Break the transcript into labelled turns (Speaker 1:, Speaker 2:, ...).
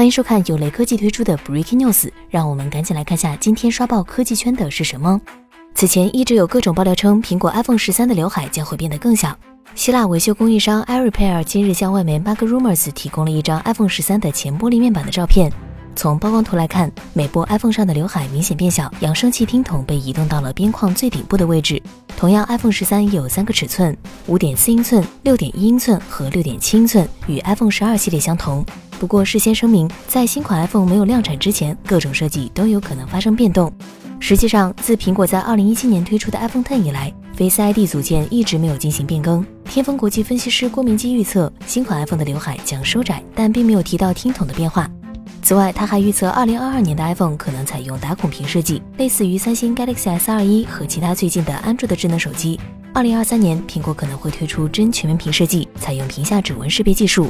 Speaker 1: 欢迎收看有雷科技推出的 Breaking News，让我们赶紧来看下今天刷爆科技圈的是什么。此前一直有各种爆料称，苹果 iPhone 十三的刘海将会变得更小。希腊维修供应商 AirRepair 今日向外媒 Bug Rumors 提供了一张 iPhone 十三的前玻璃面板的照片。从曝光图来看，每部 iPhone 上的刘海明显变小，扬声器听筒被移动到了边框最顶部的位置。同样，iPhone 十三有三个尺寸：五点四英寸、六点一英寸和六点七英寸，与 iPhone 十二系列相同。不过，事先声明，在新款 iPhone 没有量产之前，各种设计都有可能发生变动。实际上，自苹果在二零一七年推出的 iPhone Ten 以来，Face ID 组件一直没有进行变更。天风国际分析师郭明基预测，新款 iPhone 的刘海将收窄，但并没有提到听筒的变化。此外，他还预测，2022年的 iPhone 可能采用打孔屏设计，类似于三星 Galaxy S21 和其他最近的安卓的智能手机。2023年，苹果可能会推出真全面屏设计，采用屏下指纹识别技术。